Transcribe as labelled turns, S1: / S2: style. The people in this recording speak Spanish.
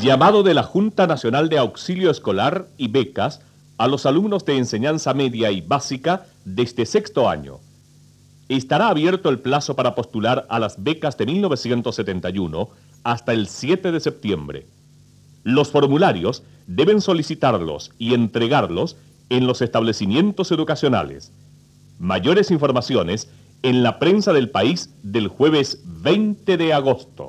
S1: Llamado de la Junta Nacional de Auxilio Escolar y Becas a los alumnos de enseñanza media y básica desde sexto año. Estará abierto el plazo para postular a las becas de 1971 hasta el 7 de septiembre. Los formularios deben solicitarlos y entregarlos en los establecimientos educacionales. Mayores informaciones en la prensa del país del jueves 20 de agosto.